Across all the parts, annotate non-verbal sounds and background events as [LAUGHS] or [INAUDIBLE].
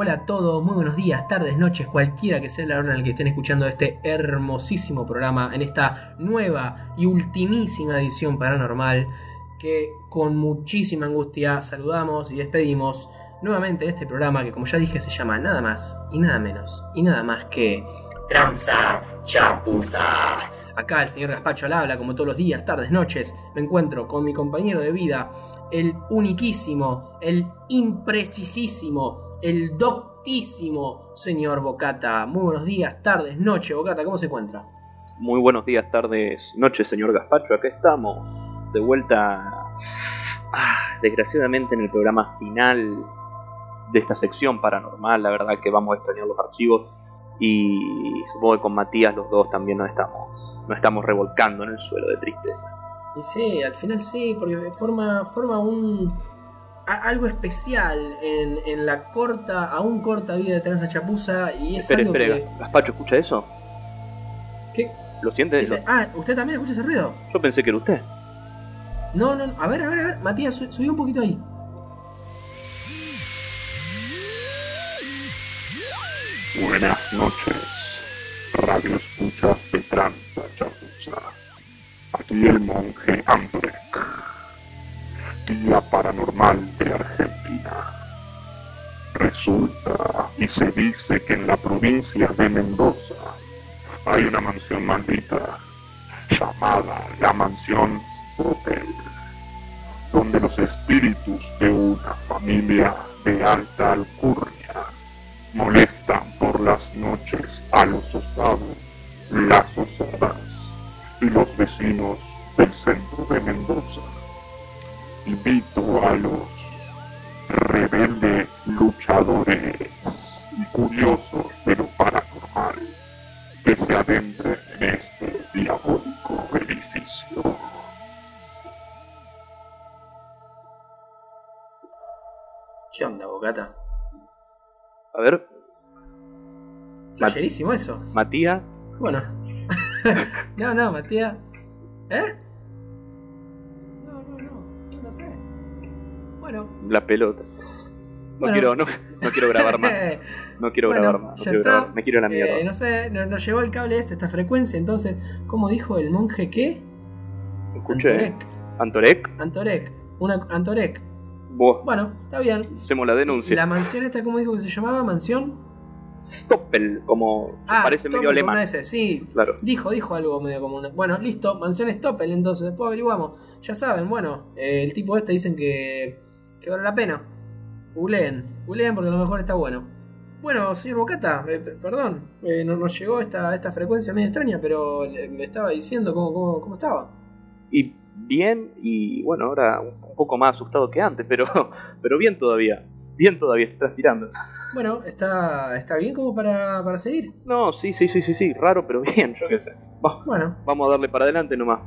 Hola a todos, muy buenos días, tardes, noches, cualquiera que sea la hora en la que estén escuchando este hermosísimo programa en esta nueva y ultimísima edición paranormal que con muchísima angustia saludamos y despedimos nuevamente de este programa que como ya dije se llama nada más y nada menos y nada más que Tranza Chapuza. Acá el señor Gaspacho al habla como todos los días, tardes, noches. Me encuentro con mi compañero de vida, el uniquísimo, el imprecisísimo, el doctísimo señor Bocata. Muy buenos días, tardes, noches, Bocata, ¿cómo se encuentra? Muy buenos días, tardes, noches, señor Gaspacho. Acá estamos, de vuelta, ah, desgraciadamente, en el programa final de esta sección paranormal. La verdad que vamos a extrañar los archivos y supongo que con Matías los dos también nos estamos, nos estamos revolcando en el suelo de tristeza. Y sí, al final sí, porque forma, forma un algo especial en, en la corta, aún corta vida de Tranza Chapuza y es Espere, algo espere, que... Gaspacho, ¿escucha eso? ¿Qué? ¿Lo siente? Dice, Lo- ah, ¿usted también escucha ese ruido? Yo pensé que era usted. No, no, no, a ver, a ver, a ver, Matías, su- subí un poquito ahí. Buenas noches, radio escuchas de Tranza Chapuza. Aquí el monje Andrek, paranormal de Argentina. Resulta y se dice que en la provincia de Mendoza hay una mansión maldita llamada la Mansión Hotel, donde los espíritus de una familia de alta alcurnia molestan por las noches a los osados, las osadas y los vecinos del centro de Mendoza. Invito a los rebeldes luchadores y curiosos de lo paranormal que se adentren en este diabólico edificio. ¿Qué onda, Bocata? A ver, Flasherísimo eso. Matías, Bueno. [LAUGHS] no, no, Matías. ¿Eh? Bueno. la pelota. No Bueno. quiero, no, no quiero grabar más. [LAUGHS] No quiero Bueno, grabar más. No quiero grabar. Me quiero la mierda. Eh, no sé, no- nos llegó el cable este, esta frecuencia, entonces, ¿cómo dijo el monje qué? Escuché. Antorek. Antorek. Antorek. Una Antorek. Bueno, está bien. hacemos la denuncia. La mansión esta, ¿cómo dijo que se llamaba? ¿Mansión? Stoppel, como Ah, parece medio Stoppel con alemán. sí. Claro. Dijo, dijo algo medio como una... Bueno, listo, mansión Stoppel, entonces, después averiguamos. Ya saben, bueno, eh, el tipo este dicen que, que vale la pena. Googleen, googleen porque a lo mejor está bueno. Bueno, señor Bocata, eh, perdón, eh, no- nos llegó esta, esta frecuencia medio extraña, pero le- me estaba diciendo cómo, cómo, cómo estaba. Y bien, y bueno, ahora un un poco más asustado que antes, pero, [LAUGHS] pero bien todavía. Bien todavía, estoy transpirando. Bueno, está, está bien como para, para seguir. No, sí, sí, sí, sí, sí, raro, pero bien, yo qué sé. Va, Bueno, vamos a darle para adelante nomás.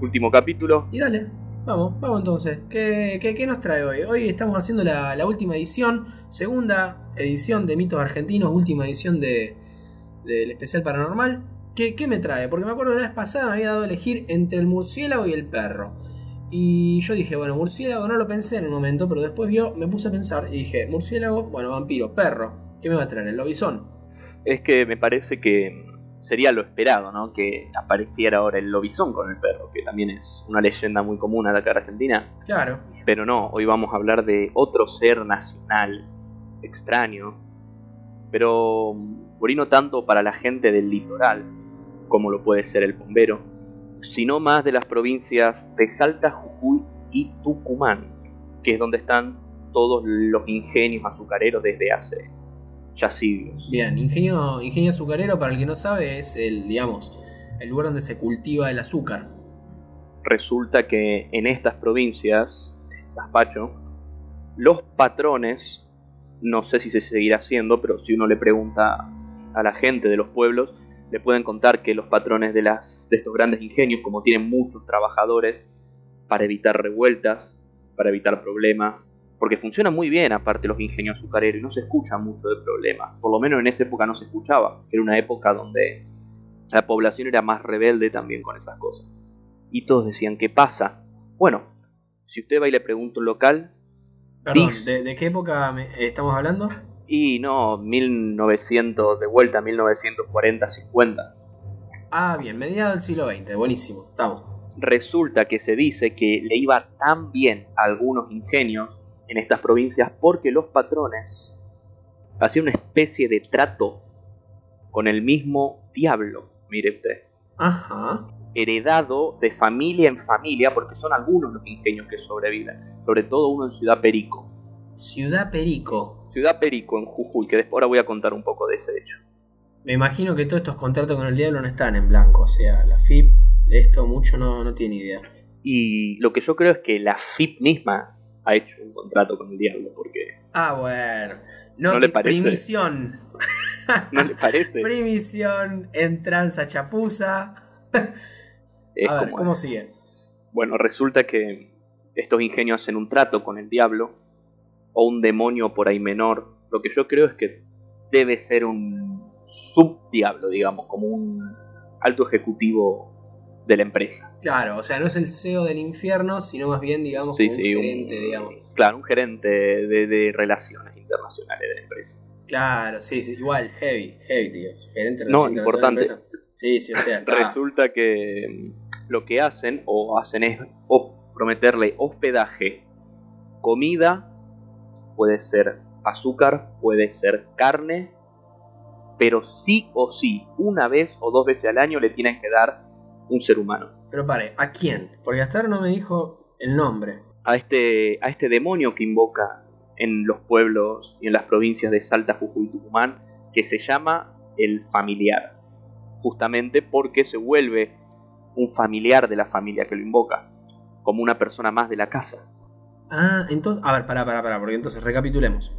Último capítulo. Y dale, vamos, vamos entonces. ¿Qué, qué, qué nos trae hoy? Hoy estamos haciendo la, última edición, segunda edición de Mitos Argentinos, última edición de del especial paranormal. ¿Qué, ¿Qué me trae? Porque me acuerdo la vez pasada me había dado a elegir entre el murciélago y el perro. Y yo dije, bueno, murciélago no lo pensé en el momento, pero después vio, me puse a pensar y dije, murciélago, bueno, vampiro, perro. ¿Qué me va a traer? El lobizón. Es que me parece que sería lo esperado, ¿no? Que apareciera ahora el lobizón con el perro, que también es una leyenda muy común acá en Argentina. Claro. Pero no, hoy vamos a hablar de otro ser nacional, extraño, pero por ahí no tanto para la gente del litoral, como lo puede ser el bombero, sino más de las provincias de Salta, Jujuy y Tucumán, que es donde están todos los ingenios azucareros desde hace ya siglos. Bien, ingenio, ingenio azucarero, para el que no sabe, es el, digamos, el lugar donde se cultiva el azúcar. resulta que en estas provincias, Gaspacho, los patrones, no sé si se seguirá haciendo, pero si uno le pregunta a la gente de los pueblos, le pueden contar que los patrones de, las, de estos grandes ingenios, como tienen muchos trabajadores, para evitar revueltas, para evitar problemas, porque funciona muy bien aparte los ingenios azucareros y no se escucha mucho de problemas, por lo menos en esa época no se escuchaba, que era una época donde la población era más rebelde también con esas cosas. Y todos decían, ¿qué pasa? Bueno, si usted va y le pregunta a un local, Perdón. ¿de, de qué época estamos hablando? Y no, 1900, de vuelta a 1940, 50. Ah, bien, mediados del siglo XX, buenísimo, estamos. Resulta que se dice que le iba tan bien a algunos ingenios en estas provincias porque los patrones hacían una especie de trato con el mismo diablo, mire usted, Ajá. heredado de familia en familia, porque son algunos los ingenios que sobreviven, sobre todo uno en Ciudad Perico. Ciudad Perico. Ciudad Perico en Jujuy, que después ahora voy a contar un poco de ese hecho. Me imagino que todos estos contratos con el diablo no están en blanco, o sea, la FIP de esto mucho no, no tiene idea. Y lo que yo creo es que la FIP misma ha hecho un contrato con el diablo, porque Ah, bueno. No, ¿No le parece? Primisión. [LAUGHS] ¿no le parece? Primisión en tranza chapuza. Es A ver, como ¿cómo es. sigue? Bueno, resulta que estos ingenios hacen un trato con el diablo o un demonio por ahí menor. Lo que yo creo es que debe ser un subdiablo, digamos, como un alto ejecutivo de la empresa. Claro, o sea, no es el CEO del infierno, sino más bien, digamos, Sí, un un- gerente, digamos. Claro, un gerente de, de relaciones internacionales de la empresa. Claro, sí, sí, igual, heavy, heavy, tío. Gerente de No, relaciones importante. de empresa. Sí, sí, o sea, [LAUGHS] está- Resulta que mm, lo que hacen o hacen es prometerle hospedaje, comida, puede ser azúcar, puede ser carne, pero sí o sí, una vez o dos veces al año le tienen que dar un ser humano. Pero pare, ¿a quién? Porque hasta ahora no me dijo el nombre. A este, a este demonio que invoca en los pueblos y en las provincias de Salta, Jujuy y Tucumán, que se llama el familiar. Justamente porque se vuelve un familiar de la familia que lo invoca, como una persona más de la casa. Ah, entonces, a ver, pará, pará, pará, porque entonces recapitulemos.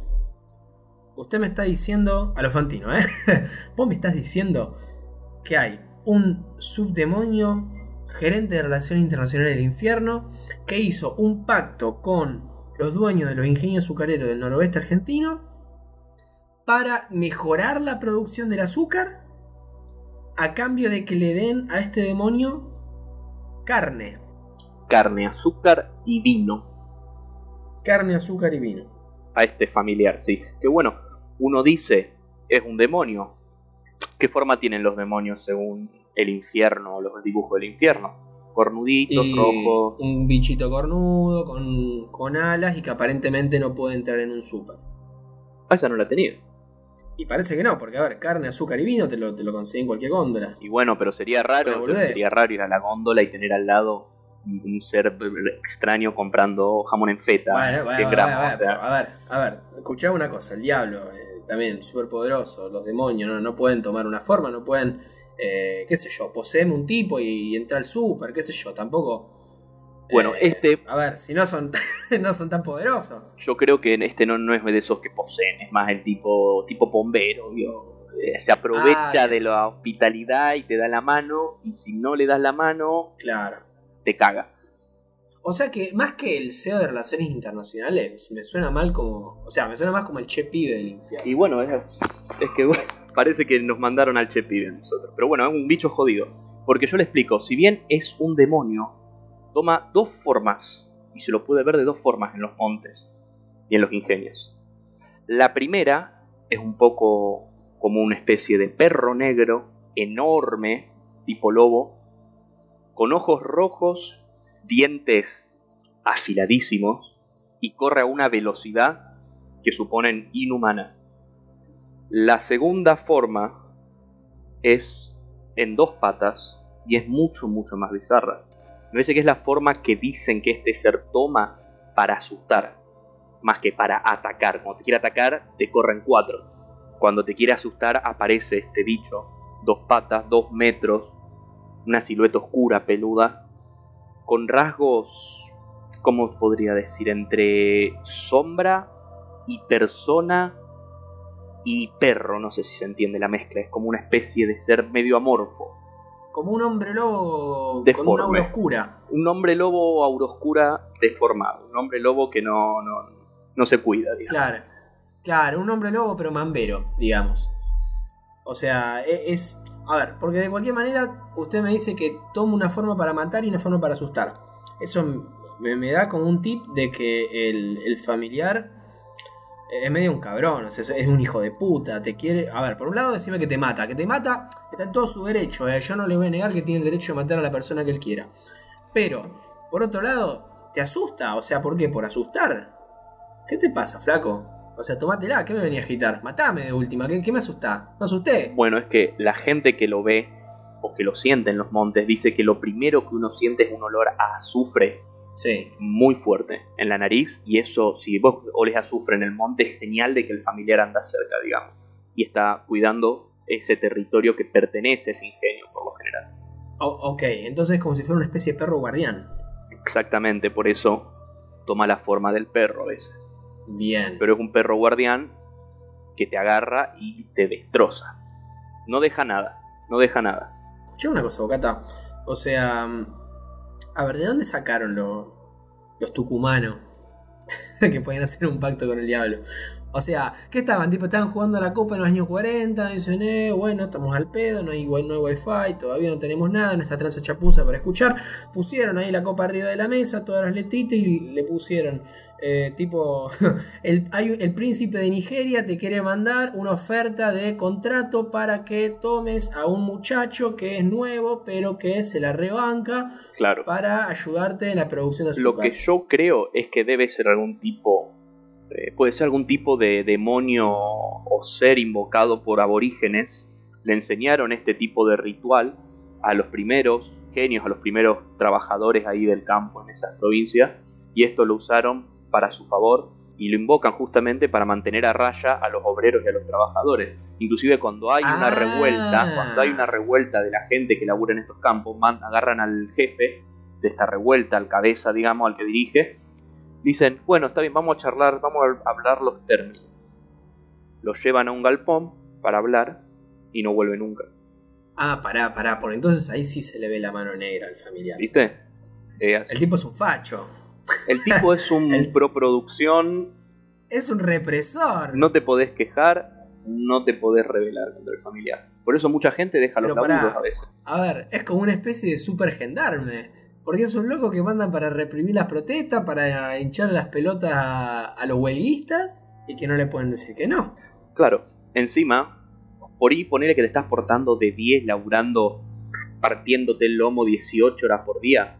Usted me está diciendo, a lo Fantino, ¿eh? [LAUGHS] Vos me estás diciendo que hay un subdemonio, gerente de Relaciones Internacionales del Infierno, que hizo un pacto con los dueños de los ingenios azucareros del noroeste argentino para mejorar la producción del azúcar a cambio de que le den a este demonio carne. Carne, azúcar y vino Carne, azúcar y vino. a este familiar, sí. Que bueno, uno dice, es un demonio. ¿Qué forma tienen los demonios según el infierno o los dibujos del infierno? Cornuditos, Y rojos. un bichito cornudo con, con alas y que aparentemente no puede entrar en un súper. Ah, esa no la tenía. Y parece que no, porque a ver, carne, azúcar y vino te lo, te lo conseguí en cualquier góndola. Y bueno, pero sería raro, sería raro ir a la góndola y tener al lado un ser extraño comprando jamón en feta, Bueno, bueno, 100 bueno, gramos. bueno, o sea, pero a ver, a ver, escuchá una cosa, el diablo, eh, también súper poderoso, los demonios no, no pueden tomar una forma, no pueden, eh, qué sé yo, poseerme un tipo y, entrar al súper, qué sé yo, tampoco. Bueno, eh, este- A ver, si no son, [LAUGHS] no son tan poderosos. yo creo que este no, no es de esos que poseen, es más el tipo tipo bombero, ¿vio? Eh, se aprovecha Ah, de la hospitalidad y te da la mano, y si no le das la mano, Claro. te caga. O sea que más que el CEO de Relaciones Internacionales, me suena mal como. O sea, me suena más como el che pibe del infierno. Y bueno, es, es que [LAUGHS] parece que nos mandaron al Che Pibe nosotros. Pero bueno, es un bicho jodido. Porque yo le explico, si bien es un demonio, toma dos formas. Y se lo puede ver de dos formas en los montes y en los ingenios. La primera es un poco como una especie de perro negro, enorme, tipo lobo, con ojos rojos, dientes afiladísimos, y corre a una velocidad que suponen inhumana. La segunda forma es en dos patas y es mucho, mucho más bizarra. Me parece que es la forma que dicen que este ser toma para asustar, más que para atacar. Cuando te quiere atacar, te corren cuatro. Cuando te quiere asustar, aparece este bicho, dos patas, dos metros, una silueta oscura, peluda, con rasgos, ¿cómo podría decir? Entre sombra y persona y perro, no sé si se entiende la mezcla, es como una especie de ser medio amorfo. Como un hombre lobo con Deforme. una aura oscura. Un hombre lobo auroscura deformado, un hombre lobo que no, no, no se cuida, digamos. Claro. Claro, un hombre lobo pero mambero, digamos. O sea, e- es... A ver, porque de cualquier manera usted me dice que toma una forma para matar y una forma para asustar. Eso me, da como un tip de que el, familiar es medio un cabrón, o sea, es un hijo de puta, te quiere... A ver, por un lado decime que te mata, que te mata está en todo su derecho, eh, yo no le voy a negar que tiene el derecho de matar a la persona que él quiera. Pero, por otro lado, te asusta, o sea, ¿por qué? ¿Por asustar? ¿Qué te pasa, flaco? O sea, tomátela, ¿qué me venía a agitar? Matame de última, ¿qué, qué me asusta? ¿Me asusté? Bueno, es que la gente que lo ve o que lo siente en los montes dice que lo primero que uno siente es un olor a azufre Sí. muy fuerte en la nariz y eso, si vos oles azufre en el monte, es señal de que el familiar anda cerca, digamos, y está cuidando ese territorio que pertenece a ese ingenio por lo general. O- ok, entonces es como si fuera una especie de perro guardián. Exactamente, por eso toma la forma del perro a veces. Bien. Pero es un perro guardián que te agarra y te destroza. No deja nada, no deja nada. Escuché una cosa, Bocata. O sea, a ver, ¿de dónde sacaron lo- los tucumanos [LAUGHS] que podían hacer un pacto con el diablo? O sea, ¿qué estaban? Tipo, estaban jugando a la copa en los años 40, dicen, eh, bueno, estamos al pedo, no hay, no hay wifi, todavía no tenemos nada, nuestra tranza chapuza para escuchar. Pusieron ahí la copa arriba de la mesa, todas las letritas y le pusieron, eh, tipo, [LAUGHS] el, hay, el príncipe de Nigeria te quiere mandar una oferta de contrato para que tomes a un muchacho que es nuevo, pero que se la rebanca Claro. para ayudarte en la producción de Lo azúcar. que yo creo es que debe ser algún tipo, eh, puede ser algún tipo de demonio o ser invocado por aborígenes. Le enseñaron este tipo de ritual a los primeros genios, a los primeros trabajadores ahí del campo en esas provincias, y esto lo usaron para su favor y lo invocan justamente para mantener a raya a los obreros y a los trabajadores. Inclusive cuando hay una Ah. revuelta, cuando hay una revuelta de la gente que labura en estos campos, man- agarran al jefe de esta revuelta, al cabeza, digamos, al que dirige, dicen, bueno, está bien, vamos a charlar, vamos a hablar los términos. Los llevan a un galpón para hablar y no vuelve nunca. Ah, pará, pará, por entonces ahí sí se le ve la mano negra al familiar. ¿Viste? Eh. El tipo es un facho. el tipo es un [LAUGHS] el- proproducción, Es un represor. no te podés quejar, no te podés rebelar contra el familiar. Por eso mucha gente deja los pará. laburos a veces. A ver, es como una especie de super gendarme. Porque es un loco que mandan para reprimir las protestas, para hinchar las pelotas a, los huelguistas y que no le pueden decir que no. Claro, encima, por ahí ponele que te estás portando de 10 laburando, partiéndote el lomo 18 horas por día,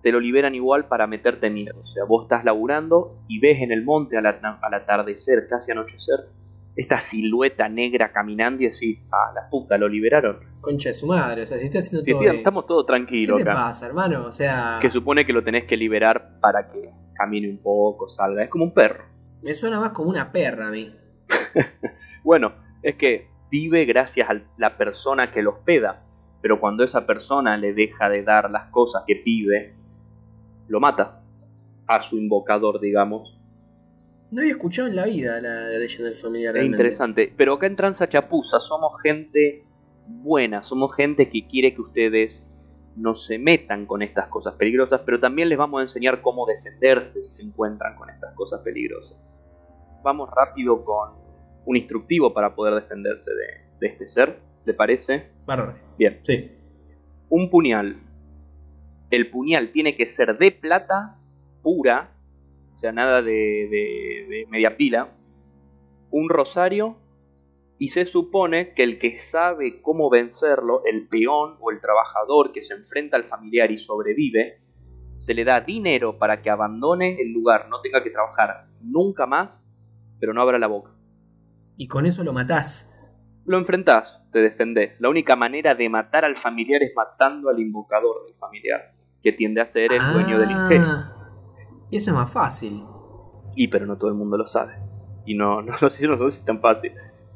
te lo liberan igual para meterte miedo. O sea, vos estás laburando y ves en el monte al atardecer, casi anochecer, esta silueta negra caminando y decís, ah, la puta, lo liberaron. Concha de su madre, o sea, si estoy haciendo Si todo. estamos todos ¿Qué tranquilos te acá. pasa, hermano? O sea, Que supone que lo tenés que liberar para que camine un poco, salga. Es como un perro. me suena más como una perra a mí. [LAUGHS] Bueno, es que vive gracias a la persona que lo hospeda, pero cuando esa persona le deja de dar las cosas que pide, lo mata a su invocador, digamos. No había escuchado en la vida la leyenda del familiar. Es interesante. Pero acá en Tranza Chapuza somos gente buena, somos gente que quiere que ustedes no se metan con estas cosas peligrosas, pero también les vamos a enseñar cómo defenderse si se encuentran con estas cosas peligrosas. Vamos rápido con un instructivo para poder defenderse de, de este ser, ¿le parece? Bárbaro. Bien. Sí. Un puñal. El puñal tiene que ser de plata pura, sea, nada de, de- de media pila. Un rosario. Y se supone que el que sabe cómo vencerlo, el peón o el trabajador que se enfrenta al familiar y sobrevive, se le da dinero para que abandone el lugar, no tenga que trabajar nunca más, pero no abra la boca. Y con eso lo matás. Lo enfrentás, te defendés. La única manera de matar al familiar es matando al invocador del familiar, que tiende a ser el dueño del ingenio. Y eso es más fácil. Y pero no todo el mundo lo sabe. Y no, [LAUGHS] no, no sé, no si es tan fácil.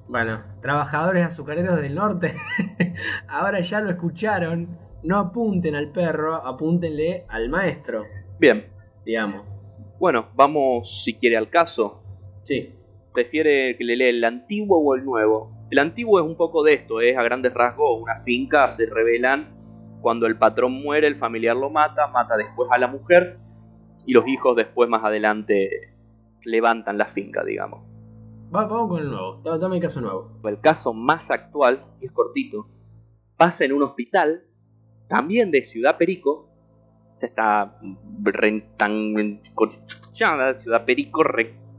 Bueno, trabajadores azucareros del norte, [LAUGHS] ahora ya lo escucharon. No apunten al perro, apúntenle al maestro, Bien, digamos. bueno, vamos si quiere al caso. Sí. ¿Prefiere que le lea el antiguo o el nuevo? El antiguo es un poco de esto, es a grandes rasgos una finca, se revelan cuando el patrón muere, el familiar lo mata, mata después a la mujer y los hijos después más adelante levantan la finca, digamos. Va- vamos con el nuevo. Da- Dame el caso nuevo. el caso más actual, y es cortito, pasa en un hospital, también de Ciudad Perico, o sea, está Ciudad Perico,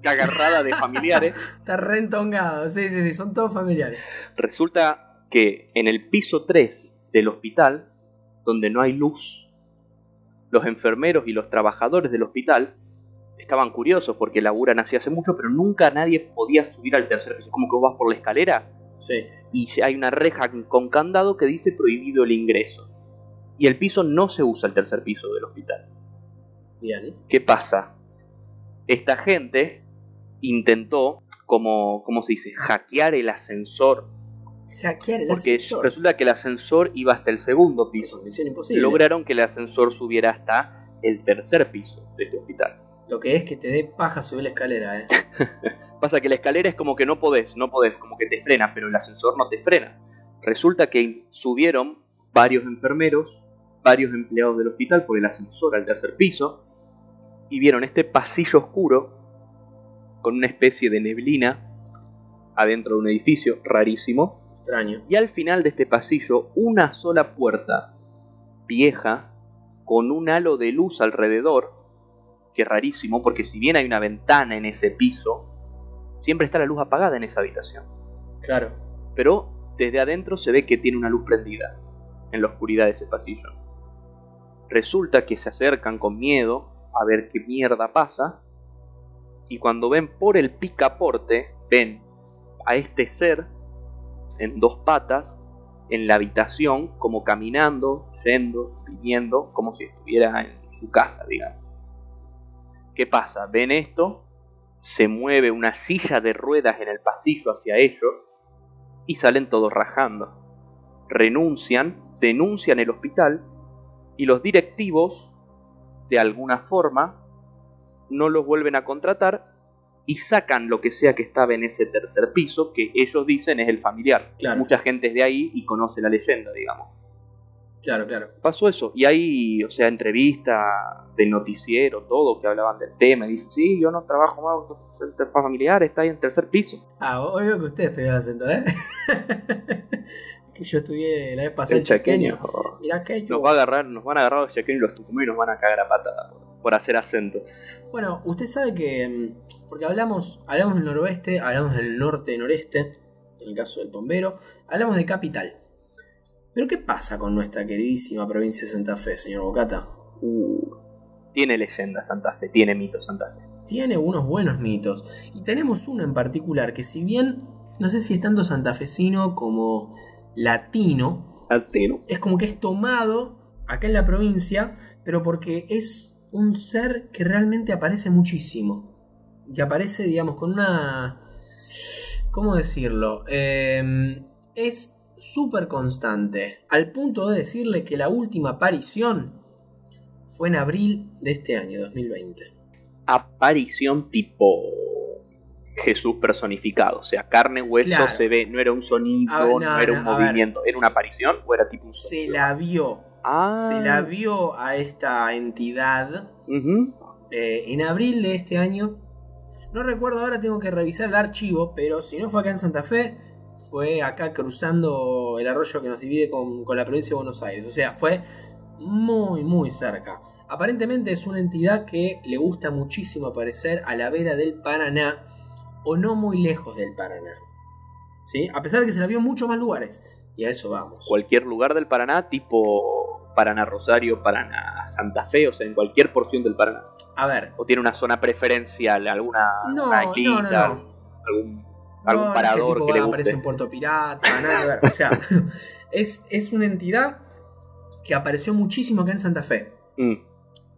agarrada de familiares. [LAUGHS] Está rentongado, sí, sí, sí, son todos familiares. Resulta que en el piso 3 del hospital, donde no hay luz, los enfermeros y los trabajadores del hospital estaban curiosos porque laburan así hace mucho, pero nunca nadie podía subir al tercer piso. Como que vos vas por la escalera Sí. y hay una reja con candado que dice prohibido el ingreso. Y el piso no se usa el tercer piso del hospital. Bien. ¿Qué pasa? Esta gente intentó, como, ¿cómo se dice?, hackear el ascensor. Hackear el Porque ascensor. resulta que el ascensor iba hasta el segundo Eso piso. es misión imposible. Lograron que el ascensor subiera hasta el tercer piso de este hospital. Lo que es que te dé paja subir la escalera, eh. [LAUGHS] Pasa que la escalera es como que no podés, no podés, como que te frena, pero el ascensor no te frena. Resulta que subieron varios enfermeros, varios empleados del hospital por el ascensor al tercer piso y vieron este pasillo oscuro con una especie de neblina adentro de un edificio rarísimo Extraño. y al final de este pasillo una sola puerta vieja con un halo de luz alrededor que es rarísimo porque si bien hay una ventana en ese piso siempre está la luz apagada en esa habitación Claro. pero desde adentro se ve que tiene una luz prendida en la oscuridad de ese pasillo. Resulta que se acercan con miedo a ver qué mierda pasa y cuando ven por el picaporte ven a este ser en dos patas en la habitación como caminando, yendo, viniendo, como si estuviera en su casa, digamos. ¿Qué pasa? Ven esto, se mueve una silla de ruedas en el pasillo hacia ellos y salen todos rajando. Renuncian, denuncian el hospital y los directivos, de alguna forma, no los vuelven a contratar y sacan lo que sea que estaba en ese tercer piso, que ellos dicen es el familiar. Claro. Mucha gente es de ahí y conoce la leyenda, digamos. Claro, claro. Pasó eso, y hay, o sea, entrevistas de noticiero, todo, que hablaban del tema, y dicen, sí, yo no trabajo más, el familiar está ahí en tercer piso. Ah, hoy veo que usted estudió el acento, ¿eh? [LAUGHS] que yo estudié la vez pasada El el chaqueño. chaqueño. Mirá que Nos va a agarrar, nos van a agarrar los chaqueños y los tucumanos y nos van a cagar a patada por, hacer acentos. Bueno, usted sabe que. mm, Porque hablamos, hablamos del noroeste, hablamos del norte-noreste, en el caso del bombero, hablamos de capital. Pero ¿qué pasa con nuestra queridísima provincia de Santa Fe, señor Bocata? Uh, tiene leyenda Santa Fe, tiene mito Santa Fe. Tiene unos buenos mitos. Y tenemos uno en particular que si bien no sé si es tanto santafesino como latino, Ateno. es como que es tomado acá en la provincia, pero porque es un ser que realmente aparece muchísimo. Y que aparece, digamos, con una... ¿Cómo decirlo? Eh, es súper constante, al punto de decirle que la última aparición fue en abril de este año, 2020. Aparición tipo Jesús personificado. O sea, carne, hueso, Claro. se ve, no era un sonido, A ver, no, no, era un no, movimiento. ¿Era una aparición o era tipo un Se sonido? la vio, Ah. se la vio a esta entidad eh, en abril de este año. No recuerdo ahora, tengo que revisar el archivo, pero si no fue acá en Santa Fe, fue acá cruzando el arroyo que nos divide con, con la provincia de Buenos Aires. O sea, fue muy, muy cerca. Aparentemente es una entidad que le gusta muchísimo aparecer a la vera del Paraná o no muy lejos del Paraná. ¿Sí? A pesar de que se la vio en muchos más lugares. Y a eso vamos. Cualquier lugar del Paraná, tipo Paraná Rosario, Paraná Santa Fe, o sea, en cualquier porción del Paraná. A ver, ¿O tiene una zona preferencial, alguna No, una no, islita, no, no. algún, no es que parador tipo que, le a guste? en Puerto Pirata, nada que ver. O sea, [LAUGHS] es, es una entidad que apareció muchísimo acá en Santa Fe. Mm,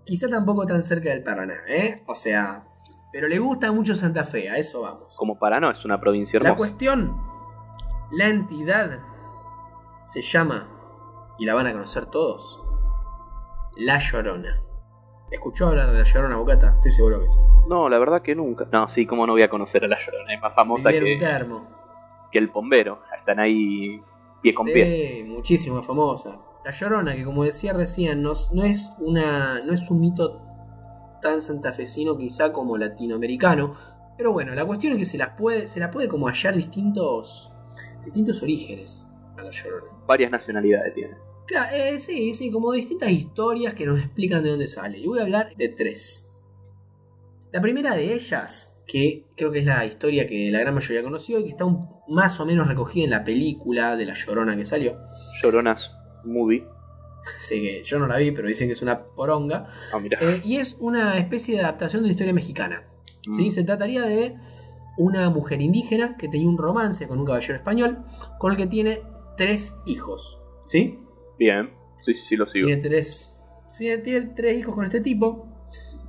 Quizá tampoco tan cerca del Paraná, ¿eh? O sea, pero le gusta mucho Santa Fe, a eso vamos. como Paraná, es una provincia La hermosa. cuestión, la entidad se llama, y la van a conocer todos, La Llorona. ¿Escuchó hablar de La Llorona, Bocata? Estoy seguro que sí. No, la verdad que nunca. No, sí, como no voy a conocer a la Llorona, es más famosa Vivieron que, un termo. que el Pombero. Están ahí pie con sí, pie. muchísimo más famosa. La Llorona, que como decía recién, no, no es una. no es un mito tan santafesino quizá como latinoamericano. Pero bueno, la cuestión es que se las puede. se la puede como hallar distintos. distintos orígenes a la Llorona. Varias nacionalidades tiene. Claro, eh, sí, sí, como distintas historias que nos explican de dónde sale. Y voy a hablar de tres. La primera de ellas, que creo que es la historia que la gran mayoría conoció y que está un- más o menos recogida en la película de La Llorona que salió. Lloronas Movie. [LAUGHS] Así que yo no la vi, pero dicen que es una poronga. Ah, mira. Eh, y es una especie de adaptación de la historia mexicana. ¿sí? Mm. Se trataría de una mujer indígena que tenía un romance con un caballero español con el que tiene tres hijos. ¿Sí? Bien. Sí, sí, sí, lo sigo. Tiene tres, tiene tres hijos con este tipo.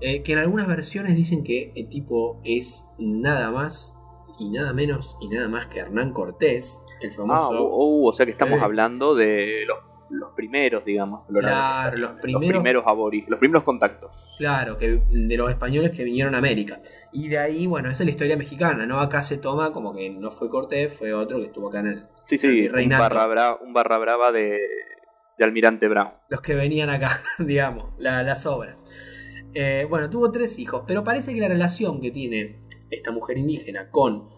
eh, que en algunas versiones dicen que el tipo es nada más y nada menos y nada más que Hernán Cortés, el Ah, famoso. oh, o sea que estamos hablando de los, los primeros, digamos. a lo largo de la Claro, los primeros- primeros los primeros contactos. Claro, que de los españoles que vinieron a América. Y de ahí, bueno, esa es la historia mexicana, ¿no? Acá se toma como que no fue Cortés, fue otro que estuvo acá en el. Sí, el sí, un barra, un barra brava de, de Almirante Brown. Los que venían acá, [LAUGHS] digamos, la- las obras. Eh, bueno, tuvo tres hijos, pero parece que la relación que tiene esta mujer indígena con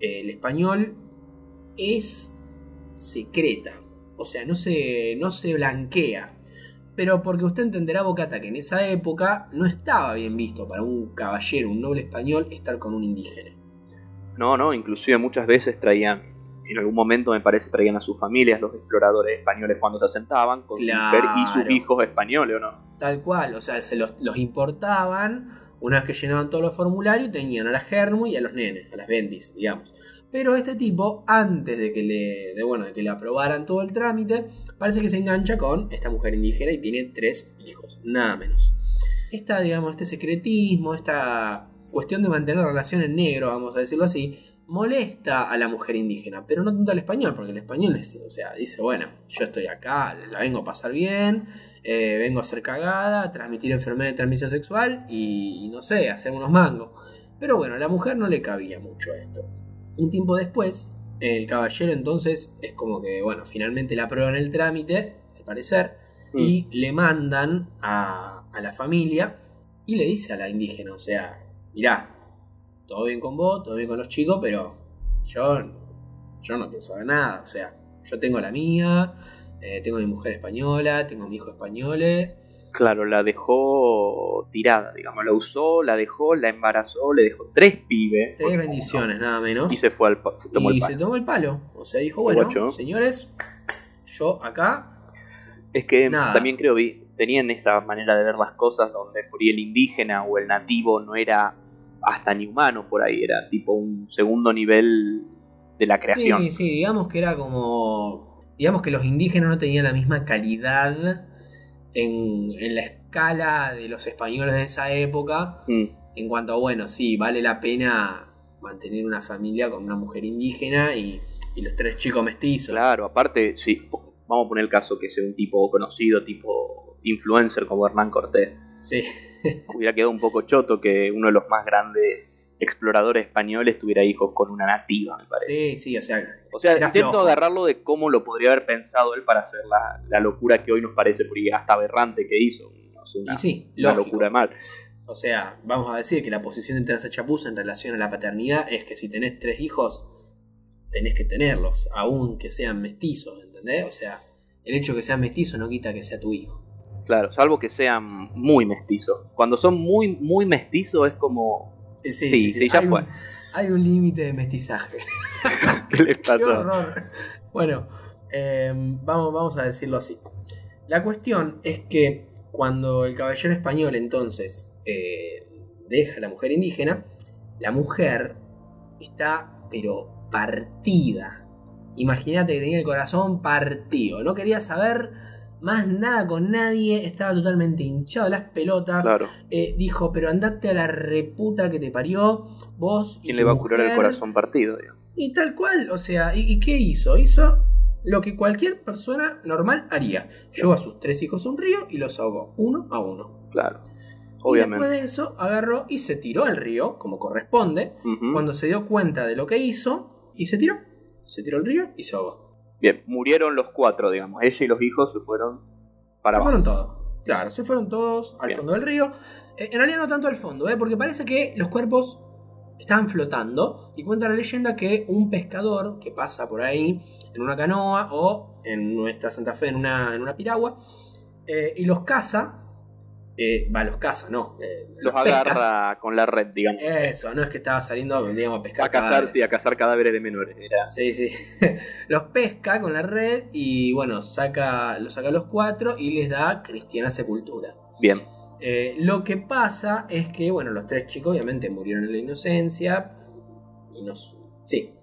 eh, el español es secreta. O sea, no se, no se blanquea. Pero porque usted entenderá, Bocata, que en esa época no estaba bien visto para un caballero, un noble español, estar con un indígena. No, no, inclusive muchas veces traían, en algún momento me parece traían a sus familias los exploradores españoles cuando se asentaban, con su mujer y sus hijos españoles, ¿o no? Tal cual, o sea, se los, los importaban, una vez que llenaban todos los formularios, tenían a la Germu y a los nenes, a las bendis, digamos. Pero este tipo, antes de que le, de, bueno, de que le aprobaran todo el trámite, parece que se engancha con esta mujer indígena y tiene tres hijos, nada menos. Esta, digamos, este secretismo, esta cuestión de mantener la relación en negro, vamos a decirlo así, molesta a la mujer indígena, pero no tanto al español, porque el español, es, o sea, dice, bueno, yo estoy acá, la vengo a pasar bien, eh, vengo a ser cagada, a transmitir enfermedad de transmisión sexual y, y no sé, hacer unos mangos. Pero bueno, a la mujer no le cabía mucho esto. Un tiempo después, el caballero entonces es como que, bueno, finalmente le aprueban el trámite, al parecer, Mm. y le mandan a, a la familia y le dice a la indígena, o sea, mirá, todo bien con vos, todo bien con los chicos, pero yo, yo no quiero saber nada, o sea, yo tengo la mía, eh, tengo mi mujer española, tengo mi hijo español, Claro, la dejó tirada, digamos, la usó, la dejó, la embarazó, le dejó tres pibes. tres bendiciones nada menos. Y se fue al se tomó y el se palo. tomó el palo. O sea, dijo, bueno, guacho. señores, yo acá, Es que Nada. también creo vi tenían esa manera de ver las cosas donde por ahí el indígena o el nativo no era hasta ni humano por ahí, era tipo un segundo nivel de la creación. sí, sí, digamos que era como, digamos que los indígenas no tenían la misma calidad en, en la escala de los españoles de esa época. Mm, En cuanto a, bueno, sí, vale la pena mantener una familia con una mujer indígena y, y los tres chicos mestizos. claro, aparte, sí, vamos a poner el caso que sea un tipo conocido, tipo influencer como Hernán Cortés. Sí, Hubiera quedado un poco choto que uno de los más grandes exploradores españoles tuviera hijos con una nativa, me parece. sí, sí, o sea, O sea, intento flojo. agarrarlo de cómo lo podría haber pensado él para hacer la, la locura que hoy nos parece por ahí hasta aberrante que hizo. Sé, una, y sí, una locura de mal. O sea, vamos a decir que la posición de Teresa Chapuza en relación a la paternidad es que si tenés tres hijos, tenés que tenerlos, aun que sean mestizos, ¿entendés? O sea, el hecho de que sean mestizos no quita que sea tu hijo. Claro, salvo que sean muy mestizos. Cuando son muy, muy mestizos es como... Sí, sí, ya hay fue. Un, hay un límite de mestizaje. [LAUGHS] ¿Qué les [LAUGHS] ¡Qué pasó? horror! Bueno, eh, vamos, vamos a decirlo así. La cuestión es que cuando el caballero español entonces eh, deja a la mujer indígena, la mujer está pero partida. Imagínate que tenía el corazón partido. No quería saber más nada con nadie. Estaba totalmente hinchado las pelotas. Claro. Eh, dijo, pero andate a la reputa que te parió. Vos... y ¿Quién tu le va a curar el mujer". corazón partido? Y tal cual, o sea, ¿y, y qué hizo? Hizo lo que cualquier persona normal haría. Llevó a sus tres hijos a un río y los ahogó, uno a uno. Claro. Y Obviamente. después de eso agarró y se tiró al río, como corresponde, cuando se dio cuenta de lo que hizo, y se tiró. Se tiró al río y se ahogó. Bien, murieron los cuatro, digamos. Ella y los hijos se fueron para se abajo. fueron todos. Claro, se fueron todos al Bien. fondo del río. Eh, en realidad no tanto al fondo, ¿eh? porque parece que los cuerpos estaban flotando. Y cuenta la leyenda que un pescador que pasa por ahí en una canoa o en nuestra Santa Fe en una, en una piragua eh, y los caza, Eh, va, los caza, no. eh, Los [LAUGHS] agarra con la red, digamos. Eso, no es que estaba saliendo, digamos, a pescar. a cazar, cadáveres. sí, a cazar cadáveres de menores. Era. Sí, sí. [LAUGHS] los pesca con la red y bueno, saca, los saca a los cuatro y les da cristiana sepultura. Bien. Eh, lo que pasa es que, bueno, los tres chicos obviamente murieron en la inocencia. Y nos. Sí,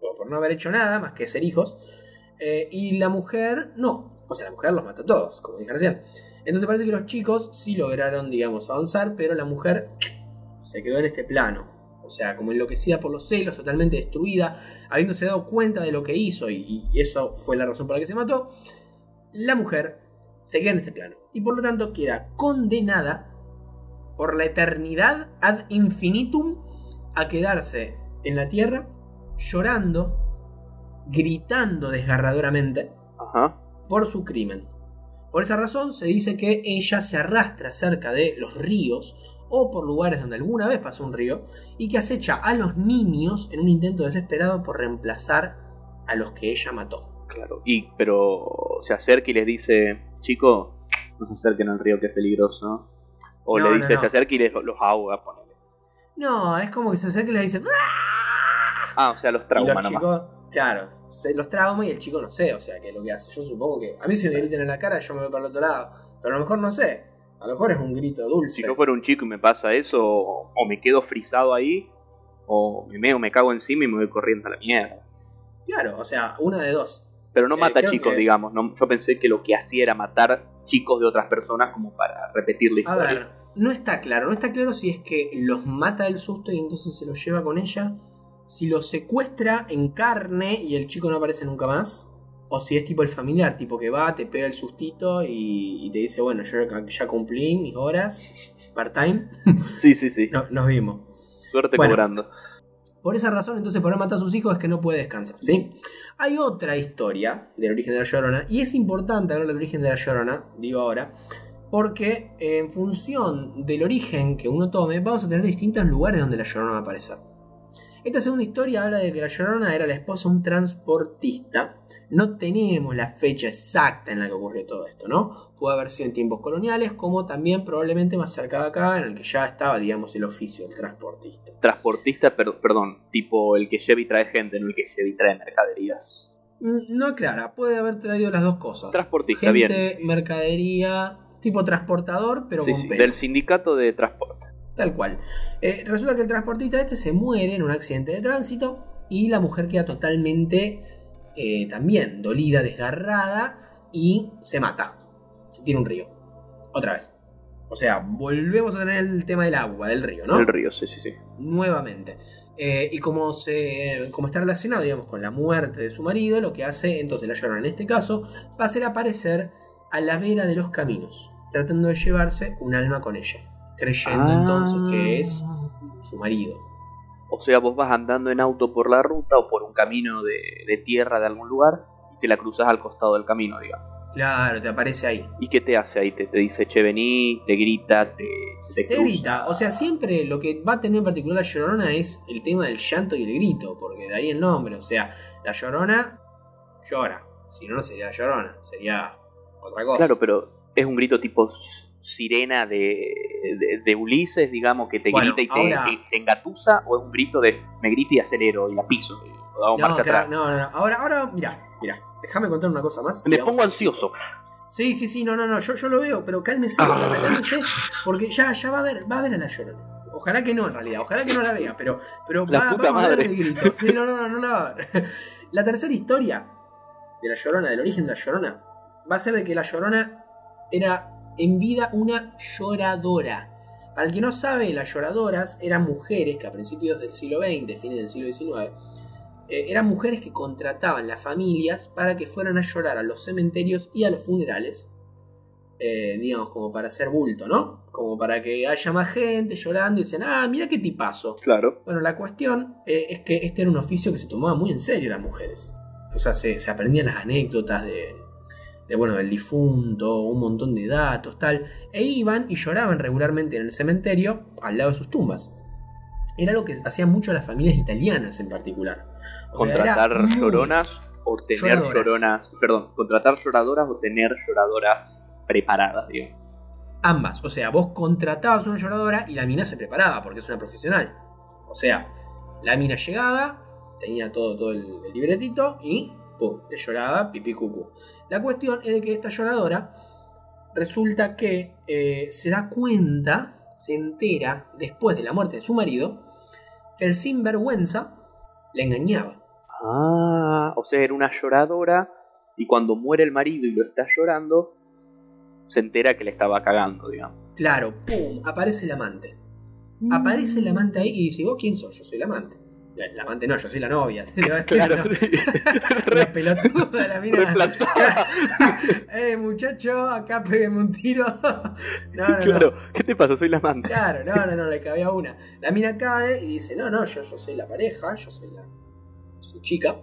por, por no haber hecho nada más que ser hijos. Eh, y la mujer, no. O sea, la mujer los mata a todos, como dije recién. Entonces parece que los chicos sí lograron, digamos, avanzar, pero la mujer se quedó en este plano. O sea, como enloquecida por los celos, totalmente destruida, habiéndose dado cuenta de lo que hizo, y, y eso fue la razón por la que se mató. La mujer se queda en este plano. Y por lo tanto queda condenada por la eternidad ad infinitum a quedarse en la tierra llorando, gritando desgarradoramente Ajá. por su crimen. Por esa razón se dice que ella se arrastra cerca de los ríos o por lugares donde alguna vez pasó un río y que acecha a los niños en un intento desesperado por reemplazar a los que ella mató. Claro. Y, pero se acerca y les dice, chico, no se acerquen al río que es peligroso. O No, le dice, no. se acerca y les, los ahoga, ponele. No, es como que se acerca y le dice... Ah, o sea, los y trauma los chicos, claro, se los trauma y el chico no sé, o sea, que es lo que hace. Yo supongo que a mí si me gritan en la cara yo me voy para el otro lado, pero a lo mejor no sé. A lo mejor es un grito dulce. Si yo fuera un chico y me pasa eso, o, me quedo frisado ahí, o me meo, me cago encima y me voy corriendo a la mierda. Claro, o sea, una de dos. Pero no Eh, mata chicos, que- digamos. No, yo pensé que lo que hacía era matar chicos de otras personas como para repetir la A historia. ver, no está claro, no está claro si es que los mata del susto y entonces se los lleva con ella, si los secuestra en carne y el chico no aparece nunca más, o si es tipo el familiar, tipo que va, te pega el sustito y, y te dice, bueno, yo ya- cumplí mis horas, part-time, [LAUGHS] Sí, sí, sí. No, nos vimos. Suerte Bueno. cobrando. Por esa razón, entonces, por haber matado a sus hijos es que no puede descansar, ¿sí? Hay otra historia del origen de la Llorona, y es importante hablar del origen de la Llorona, digo ahora, porque en función del origen que uno tome, vamos a tener distintos lugares donde la Llorona va a aparecer. Esta segunda historia habla de que la Llorona era la esposa de un transportista. No tenemos la fecha exacta en la que ocurrió todo esto, ¿no? Puede haber sido en tiempos coloniales, como también probablemente más cerca de acá, en el que ya estaba, digamos, el oficio del transportista. Transportista, per- perdón, tipo el que lleva y trae gente, no el que lleva y trae mercaderías. Mm, No aclara, puede haber traído las dos cosas. Transportista, bien. Gente, mercadería, tipo transportador, pero Sí, con sí, del sindicato de transporte. Tal cual. Eh, resulta que el transportista este se muere en un accidente de tránsito y la mujer queda totalmente eh, también dolida, desgarrada y se mata. Se tira un río. Otra vez. O sea, volvemos a tener el tema del agua, del río, ¿no? El río, sí, sí, sí. nuevamente. Eh, y como, se, como está relacionado, digamos, con la muerte de su marido, lo que hace entonces la llorona en este caso va a ser aparecer a la vera de los caminos, tratando de llevarse un alma con ella, creyendo Ah. entonces que es su marido. O sea, vos vas andando en auto por la ruta o por un camino de, de tierra de algún lugar y te la cruzas al costado del camino, digamos. Claro, te aparece ahí. ¿Y qué te hace ahí? Te, te dice, che, vení, te grita, te, te Te cruza. grita, o sea, siempre lo que va a tener en particular la llorona es el tema del llanto y el grito, porque de ahí el nombre, o sea, la llorona llora, si no, no sería la llorona, sería otra cosa. Claro, pero es un grito tipo sirena de, de, de Ulises, digamos, que te Bueno, grita y te, ahora- te- te engatusa, o es un grito de me grita y acelero y la piso, hago No, claro, atrás. no, no, no. Ahora, ahora, mira, mira, déjame contar una cosa más. Me pongo ansioso. Sí, sí, sí, no, no, no, yo, yo lo veo, pero cálmese, Ah. cálmese, porque ya, ya va a ver, va a ver a la llorona. Ojalá que no, en realidad, ojalá que no la vea, pero, pero La va, puta vamos a ver madre. el grito. Sí, no, no, no, no la va a ver. [LAUGHS] La tercera historia de la llorona, del origen de la llorona, va a ser de que la llorona era en vida una lloradora. Para el que no sabe, las lloradoras eran mujeres que a principios del siglo XX, fines del siglo XIX, eh, eran mujeres que contrataban las familias para que fueran a llorar a los cementerios y a los funerales. eh, digamos, como para hacer bulto, ¿no? Como para que haya más gente llorando y dicen, ah, mira qué tipazo. Claro. Bueno, la cuestión eh, es que este era un oficio que se tomaba muy en serio las mujeres. O sea, se, se aprendían las anécdotas de, de, bueno, del difunto, un montón de datos, tal. E iban y lloraban regularmente en el cementerio al lado de sus tumbas. Era lo que hacían mucho las familias italianas en particular. O sea, era contratar muy- lloronas o tener Lloradoras. lloronas. Perdón, contratar lloradoras o tener lloradoras preparadas, digamos. Ambas. O sea, vos contratabas una lloradora y la mina se preparaba porque es una profesional. O sea, la mina llegaba, tenía todo, todo el, el libretito y pum, le lloraba pipí cucú. La cuestión es de que esta lloradora resulta que eh, se da cuenta, se entera, después de la muerte de su marido, que el sinvergüenza le engañaba. Ah, o sea, era una lloradora y cuando muere el marido y lo está llorando, se entera que le estaba cagando, digamos. Claro, pum, aparece el amante. Aparece el amante ahí y dice, ¿vos quién sos? Yo soy el amante. La, la amante no, yo soy la novia. [LAUGHS] [LAUGHS] Claro, [LAUGHS] La pelotuda, la mina. Eh, muchacho, acá pégueme un tiro. no, no, no. claro, ¿qué te pasa? Soy la amante. Claro, no, no, no, le cabía una. La mina cae y dice, no, no, yo, yo soy la pareja, yo soy la su chica.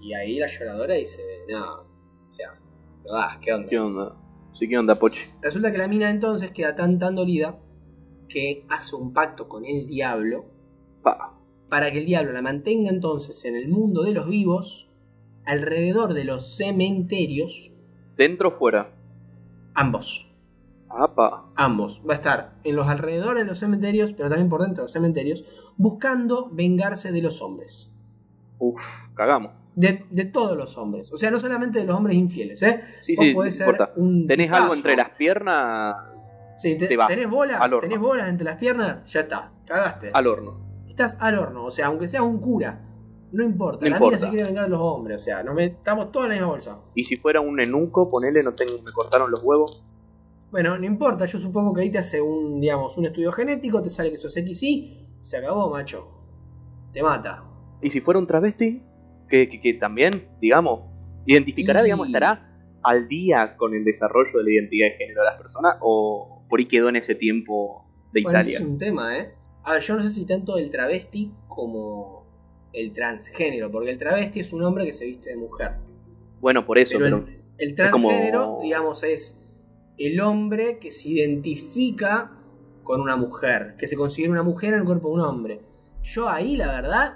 Y ahí la lloradora dice, no, o sea, no das, ¿qué onda? ¿Qué onda? Sí, ¿qué onda, Pochi? Resulta que la mina entonces queda tan tan dolida que hace un pacto con el diablo Pa. Para que el diablo la mantenga entonces en el mundo de los vivos, alrededor de los cementerios, ¿Dentro o fuera? ambos. Apa. Ambos. Va a estar en los alrededores de los cementerios, pero también por dentro de los cementerios, buscando vengarse de los hombres. Uf, cagamos. De, de todos los hombres. O sea, no solamente de los hombres infieles, ¿eh? Sí, Vos sí, podés no ser importa. un ¿Tenés tipazo. algo entre las piernas? Sí, te- te va, tenés bolas, al horno. tenés bolas entre las piernas, ya está, cagaste. Al horno. Estás al horno, o sea, aunque seas un cura, no importa. No la importa. se quiere vengar de los hombres, o sea, no me, estamos todos en la misma bolsa. Y si fuera un enuco, ponele, no tengo, me cortaron los huevos. Bueno, no importa, yo supongo que ahí te hace un, digamos, un estudio genético, te sale que sos XY, se acabó, macho. Te mata. Y si fuera un travesti, que, que, que también, digamos, identificará, Y- digamos, estará al día con el desarrollo de la identidad de género de las personas o por ahí quedó en ese tiempo de Bueno, eso Italia. es un tema, ¿eh? A ver, yo no sé si tanto el travesti como el transgénero, porque el travesti es un hombre que se viste de mujer. Bueno, por eso, Pero pero, el, el Es como- transgénero, digamos, es el hombre que se identifica con una mujer, que se considera una mujer en el cuerpo de un hombre. Yo ahí, la verdad,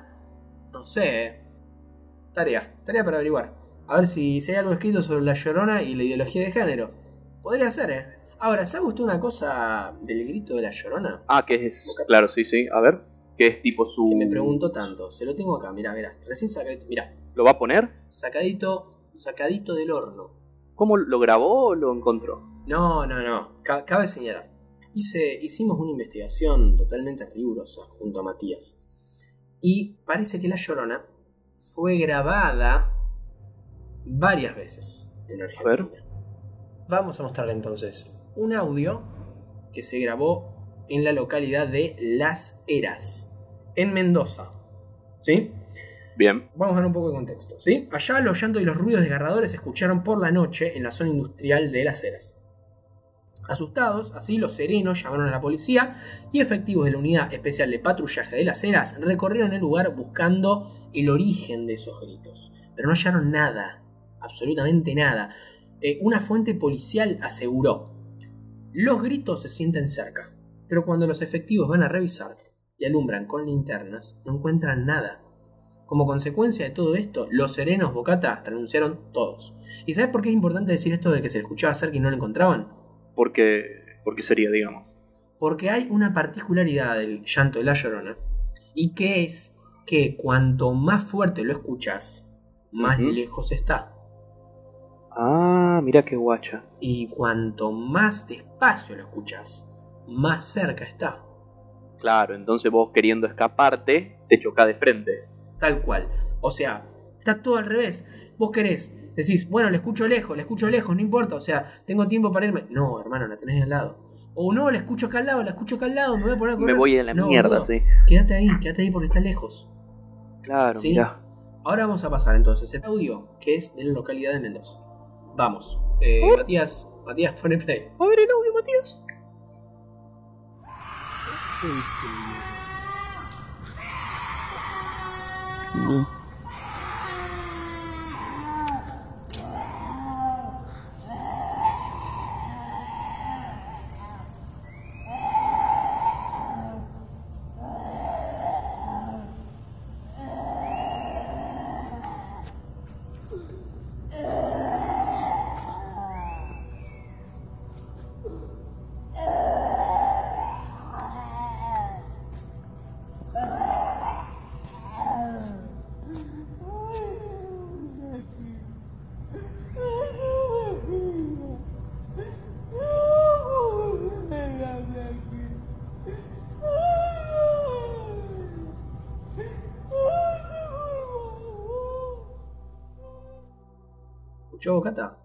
no sé. ¿eh? Tarea, tarea para averiguar. A ver si, si hay algo escrito sobre la llorona y la ideología de género. Podría ser, ¿eh? Ahora, ¿sabe usted una cosa del grito de la llorona? Ah, que es, claro, sí, sí, a ver, que es tipo su... Que me pregunto tanto. Se lo tengo acá, mira, mira. Recién sacadito, mira. ¿Lo va a poner? Sacadito, sacadito del horno. ¿Cómo lo grabó o lo encontró? No, no, no. Ca- cabe señalar. Hice, hicimos una investigación totalmente rigurosa junto a Matías. Y parece que La Llorona fue grabada varias veces en Argentina. Vamos a mostrarle entonces un audio que se grabó en la localidad de Las Heras, en Mendoza. ¿Sí? Bien. Vamos a dar un poco de contexto, ¿sí? Allá los llantos y los ruidos desgarradores se escucharon por la noche en la zona industrial de Las Heras. Asustados, así los serenos llamaron a la policía y efectivos de la unidad especial de patrullaje de Las Heras recorrieron el lugar buscando el origen de esos gritos. Pero no hallaron nada, absolutamente nada. Eh, una fuente policial aseguró, los gritos se sienten cerca, pero cuando los efectivos van a revisar y alumbran con linternas, no encuentran nada. Como consecuencia de todo esto, los serenos Bocata renunciaron todos. ¿Y sabes por qué es importante decir esto de que se escuchaba cerca y no lo encontraban? Porque, porque sería, digamos. Porque hay una particularidad del llanto de la llorona, y que es que cuanto más fuerte lo escuchas, más lejos está. Ah, mira qué guacha. Y cuanto más despacio lo escuchas, más cerca está. Claro, entonces vos queriendo escaparte, te choca de frente. Tal cual. O sea, está todo al revés. Vos querés, decís, bueno, le escucho lejos, le escucho lejos, no importa. O sea, tengo tiempo para irme. No, hermano, la tenés al lado. O no, la escucho acá al lado, la escucho acá al lado, me voy a poner a correr. Me voy a la No, mierda, sí. Quédate ahí, quédate ahí porque está lejos. Claro, Sí. mirá. Ahora vamos a pasar entonces el audio, que es de la localidad de Mendoza. Vamos. Eh, Matías, Matías, pone play. A ver el audio, Matías. No. Cata?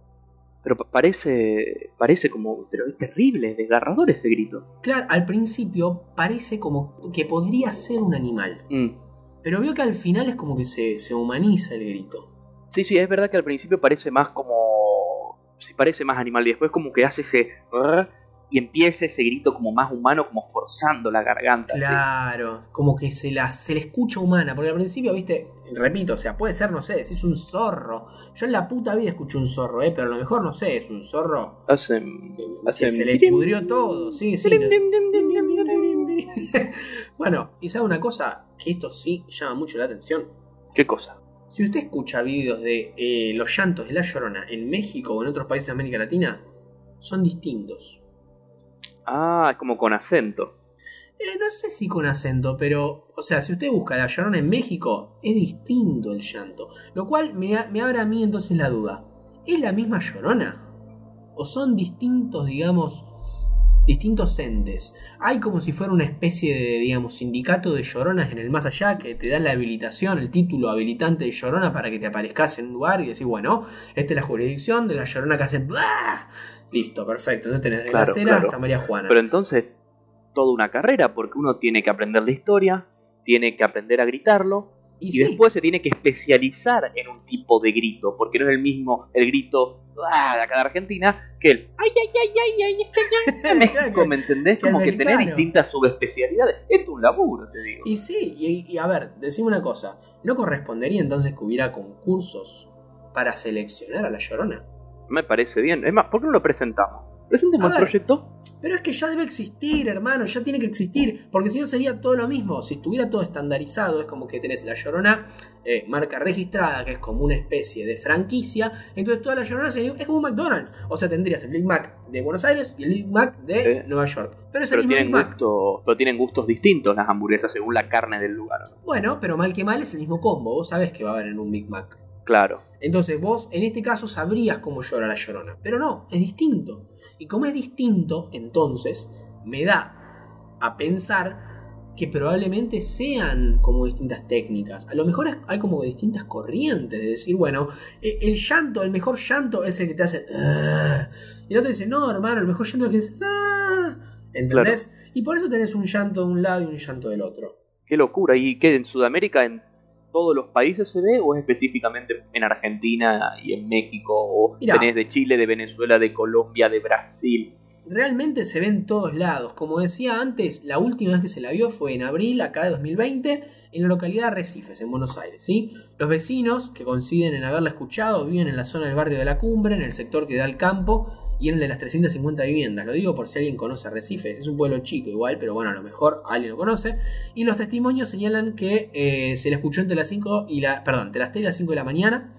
Pero pa- parece. Parece como. Pero es terrible, es desgarrador ese grito. Claro, al principio parece como que podría ser un animal. Mm. Pero veo que al final es como que se, se humaniza el grito. Sí, sí, es verdad que al principio parece más como. Sí, parece más animal y después como que hace ese. Y empieza ese grito como más humano, como forzando la garganta. Claro, como que se la, se le escucha humana, porque al principio, viste, repito, o sea, puede ser, no sé, si es un zorro. Yo en la puta vida escuché un zorro, eh, pero a lo mejor, no sé, es un zorro Hacen. que hacen se le pudrió todo, sí, sí. no- bueno, y sabe una cosa, que esto sí llama mucho la atención. ¿Qué cosa? Si usted escucha vídeos de eh, los llantos de la llorona en México o en otros países de América Latina, son distintos. Ah, como con acento. Eh, no sé si con acento, pero, o sea, si usted busca la llorona en México, es distinto el llanto. Lo cual me, me abre a mí entonces la duda. ¿Es la misma llorona? ¿O son distintos, digamos, distintos entes? Hay como si fuera una especie de, digamos, sindicato de lloronas en el más allá que te dan la habilitación, el título habilitante de llorona para que te aparezcas en un lugar y decís, bueno, esta es la jurisdicción de la llorona que hace... "Blah". Listo, perfecto. Entonces tenés de Claro, la cera claro. hasta María Juana. Pero entonces, toda una carrera, porque uno tiene que aprender la historia, tiene que aprender a gritarlo, y, sí. después se tiene que especializar en un tipo de grito, porque no es el mismo el grito "Ah", de acá de Argentina que el ay, ay, ay, ay, ay, ay, ay, [LAUGHS] México, ¿me entendés? Como que tenés distintas subespecialidades. Es un laburo, te digo. Y sí, y, y a ver, decime una cosa, ¿no correspondería entonces que hubiera concursos para seleccionar a la llorona? Me parece bien. Es más, ¿por qué no lo presentamos? El ver. proyecto. Pero es que ya debe existir, hermano, ya tiene que existir, porque si no sería todo lo mismo. Si estuviera todo estandarizado, es como que tenés la llorona, eh, marca registrada, que es como una especie de franquicia, entonces toda la llorona sería- es como un McDonald's. O sea, tendrías el Big Mac de Buenos Aires y el Big Mac de Sí. Nueva York. Pero es el Pero mismo tienen, Big Mac. gustos, pero tienen gustos distintos las hamburguesas según la carne del lugar. Bueno, pero mal que mal es el mismo combo, vos sabés que va a haber en un Big Mac. Claro. Entonces vos en este caso sabrías cómo llora la llorona. Pero no, es distinto. Y como es distinto, entonces me da a pensar que probablemente sean como distintas técnicas. A lo mejor es- hay como distintas corrientes de decir, bueno, e- el llanto, el mejor llanto es el que te hace... "Ah". Y el otro dice, no, hermano, el mejor llanto es el que dice... "Ah". ¿Entendés? Y por eso tenés un llanto de un lado y un llanto del otro. Qué locura. ¿Y qué en Sudamérica en todos los países se ve o es específicamente en Argentina y en México o Mirá. tenés de Chile, de Venezuela, de Colombia, de Brasil? realmente se ve en todos lados. Como decía antes, la última vez que se la vio fue en abril, acá de 2020, en la localidad de Arrecifes, en Buenos Aires. ¿sí? Los vecinos que coinciden en haberla escuchado viven en la zona del barrio de la Cumbre, en el sector que da al campo y en el de las 350 viviendas. Lo digo por si alguien conoce Arrecifes, es un pueblo chico igual, pero bueno, a lo mejor alguien lo conoce. Y los testimonios señalan que eh, se la escuchó entre las 5 y la, perdón, entre las 3 y las 5 de la mañana.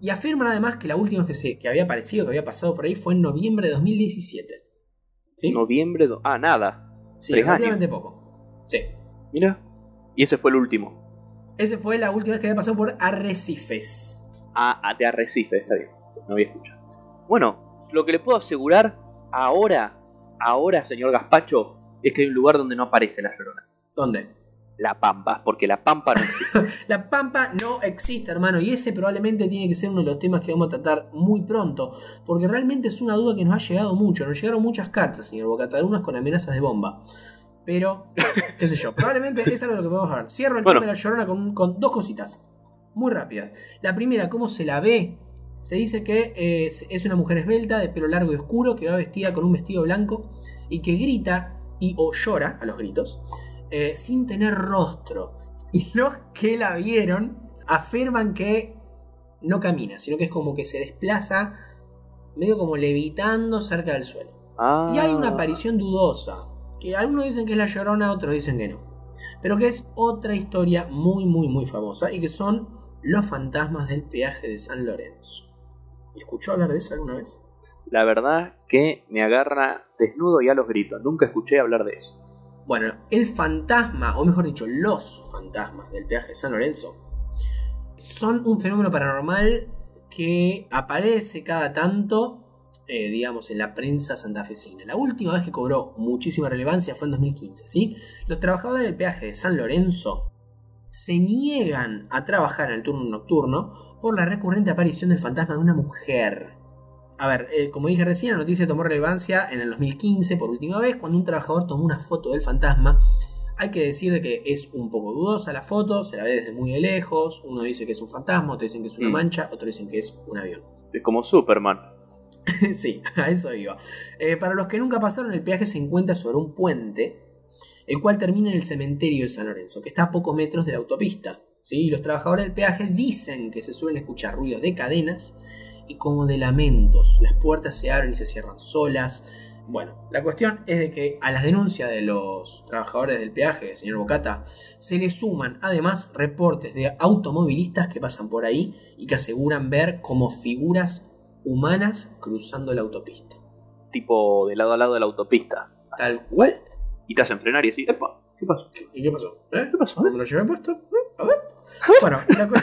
Y afirman además que la última vez que, se- que había aparecido, que había pasado por ahí, fue en noviembre de 2017. ¿Sí? Noviembre. do- Ah, nada. Sí, relativamente poco. Sí. Mira. Y ese fue el último. Ese fue la última vez que había pasado por Arrecifes. Ah, ah, de Arrecife, está bien. No había escuchado. Bueno, lo que le puedo asegurar ahora, ahora, señor Gaspacho, es que hay un lugar donde no aparece la llorona. ¿Dónde? La Pampa, porque la Pampa no existe. [LAUGHS] La Pampa no existe, hermano, y ese probablemente tiene que ser uno de los temas que vamos a tratar muy pronto, porque realmente es una duda que nos ha llegado mucho. Nos llegaron muchas cartas, señor Bocata, algunas con amenazas de bomba. Pero, qué sé yo, probablemente es algo de lo que podemos hablar. Cierro el Bueno. tema de la llorona con, con dos cositas, muy rápidas. La primera, ¿cómo se la ve? Se dice que eh, es- una mujer esbelta, de pelo largo y oscuro, que va vestida con un vestido blanco y que grita y o llora a los gritos eh, sin tener rostro. [LAUGHS] Y los que la vieron afirman que no camina, sino que es como que se desplaza medio como levitando cerca del suelo. Ah, Y hay una aparición dudosa, que algunos dicen que es la llorona, otros dicen que no. Pero que es otra historia muy, muy, muy famosa y que son los fantasmas del peaje de San Lorenzo. ¿Escuchó hablar de eso alguna vez? La verdad que me agarra desnudo y a los gritos. Nunca escuché hablar de eso. Bueno, el fantasma, o mejor dicho, los fantasmas del peaje de San Lorenzo, son un fenómeno paranormal que aparece cada tanto, eh, digamos, en la prensa santafesina. La última vez que cobró muchísima relevancia fue en 2015, ¿sí? Los trabajadores del peaje de San Lorenzo se niegan a trabajar en el turno nocturno por la recurrente aparición del fantasma de una mujer. A ver, eh, como dije recién, la noticia tomó relevancia en el 2015 por última vez cuando un trabajador tomó una foto del fantasma. Hay que decir de que es un poco dudosa la foto, se la ve desde muy de lejos. Uno dice que es un fantasma, otro dicen que es una Mm. mancha, otro dicen que es un avión. Es como Superman. [LAUGHS] sí, a eso iba. Eh, para los que nunca pasaron, el peaje se encuentra sobre un puente, el cual termina en el cementerio de San Lorenzo, que está a pocos metros de la autopista. ¿sí? Y los trabajadores del peaje dicen que se suelen escuchar ruidos de cadenas y como de lamentos. Las puertas se abren y se cierran solas. Bueno, la cuestión es de que a las denuncias de los trabajadores del peaje, señor Bocata, se le suman además reportes de automovilistas que pasan por ahí y que aseguran ver como figuras humanas cruzando la autopista. Tipo de lado a lado de la autopista. Tal cual. Y te hacen frenar y decís, epa, ¿qué pasó? ¿Y qué pasó? ¿Eh? ¿Qué pasó? ¿Cómo me lo llevé puesto? ¿Eh? A ver. Bueno, la, cu-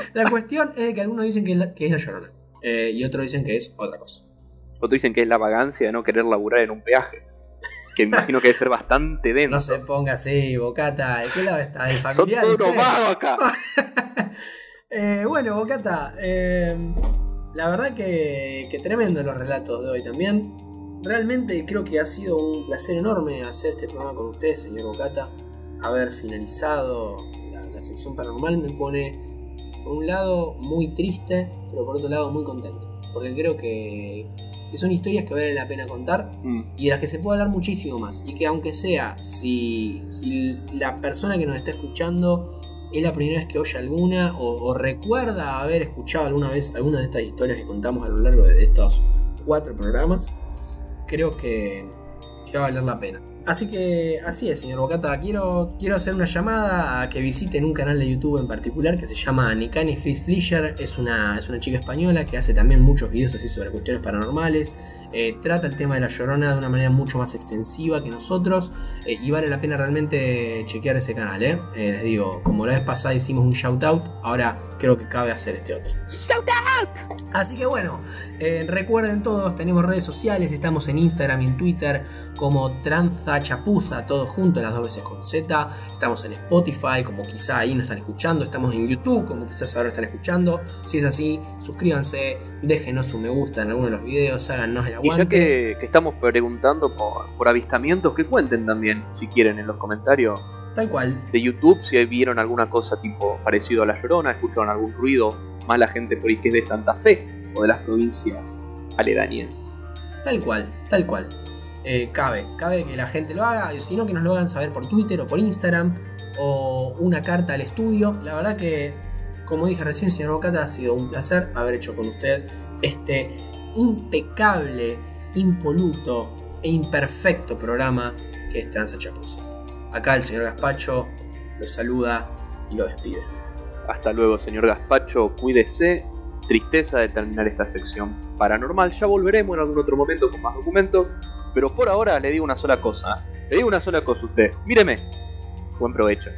[LAUGHS] la cuestión es que algunos dicen que es la, que es la llorona. eh, y otros dicen que es otra cosa. Otros dicen que es la vagancia de no querer laburar en un peaje. Que me imagino que debe ser bastante denso. No se ponga así, Bocata. ¿De qué lado está? ¿El Son familiar? todos unos usted? vagos acá. [LAUGHS] Eh, bueno, Bocata, eh, la verdad que, que tremendo los relatos de hoy también. Realmente creo que ha sido un placer enorme hacer este programa con usted, señor Bocata. Haber finalizado la, la sección paranormal me pone, por un lado, muy triste, pero por otro lado, muy contento. Porque creo que, que son historias que vale la pena contar Mm, y de las que se puede hablar muchísimo más. Y que aunque sea, si, si la persona que nos está escuchando es la primera vez que oye alguna o, o recuerda haber escuchado alguna vez alguna de estas historias que contamos a lo largo de estos cuatro programas, creo que, que va a valer la pena. Así que así es, señor Bocata. Quiero, quiero hacer una llamada a que visiten un canal de YouTube en particular que se llama Nikani Fritz Fleischer. Es una, es una chica española que hace también muchos videos así sobre cuestiones paranormales. Eh, trata el tema de la llorona de una manera mucho más extensiva que nosotros. eh, y vale la pena realmente chequear ese canal. ¿eh? Les digo, como la vez pasada hicimos un shout out, ahora creo que cabe hacer este otro. Así que bueno, recuerden todos, tenemos redes sociales, estamos en Instagram y en Twitter como Tranza Chapuza, todos juntos, las dos veces con Z. Estamos en Spotify, como quizá ahí nos están escuchando. Estamos en YouTube, como quizás ahora están escuchando. Si es así, suscríbanse, déjenos su me gusta en alguno de los videos, háganos el Y aguante. ya que, que estamos preguntando por, por avistamientos, que cuenten también, si quieren, en los comentarios Tal cual, de YouTube, si vieron alguna cosa tipo parecido a La Llorona, escucharon algún ruido, más la gente por ahí que es de Santa Fe o de las provincias aledañas. tal cual, tal cual. Eh, cabe, cabe que la gente lo haga, y si no que nos lo hagan saber por Twitter o por Instagram o una carta al estudio. La verdad que, como dije recién, señor Bocata, ha sido un placer haber hecho con usted este impecable, impoluto e imperfecto programa que es Chapuza. Acá el señor Gaspacho lo saluda y lo despide. Hasta luego, señor Gaspacho, cuídese. Tristeza de terminar esta sección paranormal. Ya volveremos en algún otro momento con más documentos. Pero por ahora le digo una sola cosa. ¿eh? Le digo una sola cosa a usted. Míreme. Buen provecho.